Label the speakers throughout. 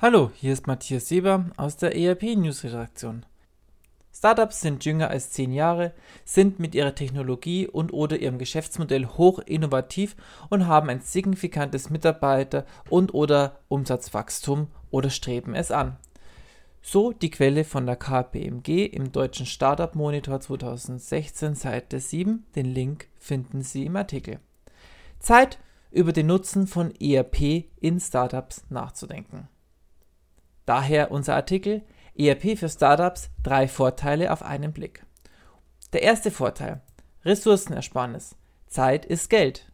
Speaker 1: Hallo, hier ist Matthias Sieber aus der ERP News Redaktion. Startups sind jünger als zehn Jahre, sind mit ihrer Technologie und oder ihrem Geschäftsmodell hoch innovativ und haben ein signifikantes Mitarbeiter- und oder Umsatzwachstum oder streben es an. So die Quelle von der KPMG im deutschen Startup Monitor 2016 Seite 7. Den Link finden Sie im Artikel. Zeit, über den Nutzen von ERP in Startups nachzudenken. Daher unser Artikel ERP für Startups drei Vorteile auf einen Blick. Der erste Vorteil Ressourcenersparnis. Zeit ist Geld.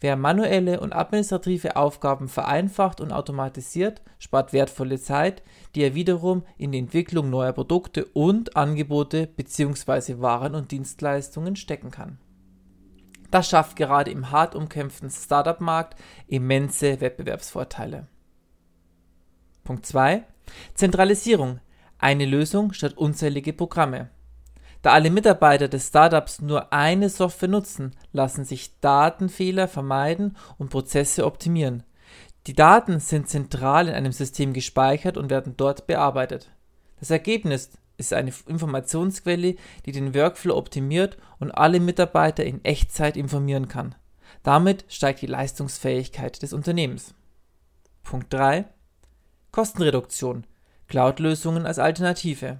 Speaker 1: Wer manuelle und administrative Aufgaben vereinfacht und automatisiert, spart wertvolle Zeit, die er wiederum in die Entwicklung neuer Produkte und Angebote bzw. Waren und Dienstleistungen stecken kann. Das schafft gerade im hart umkämpften Startup-Markt immense Wettbewerbsvorteile. Punkt 2. Zentralisierung. Eine Lösung statt unzählige Programme. Da alle Mitarbeiter des Startups nur eine Software nutzen, lassen sich Datenfehler vermeiden und Prozesse optimieren. Die Daten sind zentral in einem System gespeichert und werden dort bearbeitet. Das Ergebnis ist eine Informationsquelle, die den Workflow optimiert und alle Mitarbeiter in Echtzeit informieren kann. Damit steigt die Leistungsfähigkeit des Unternehmens. Punkt 3. Kostenreduktion. Cloud-Lösungen als Alternative.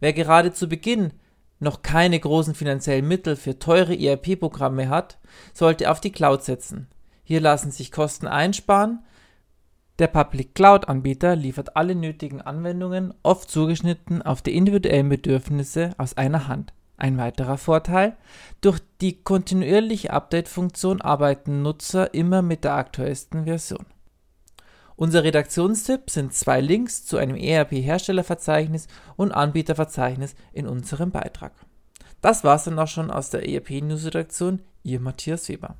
Speaker 1: Wer gerade zu Beginn noch keine großen finanziellen Mittel für teure ERP-Programme hat, sollte auf die Cloud setzen. Hier lassen sich Kosten einsparen. Der Public Cloud-Anbieter liefert alle nötigen Anwendungen, oft zugeschnitten auf die individuellen Bedürfnisse aus einer Hand. Ein weiterer Vorteil, durch die kontinuierliche Update-Funktion arbeiten Nutzer immer mit der aktuellsten Version. Unser Redaktionstipp sind zwei Links zu einem ERP-Herstellerverzeichnis und Anbieterverzeichnis in unserem Beitrag. Das war's dann auch schon aus der ERP-News-Redaktion. Ihr Matthias Weber.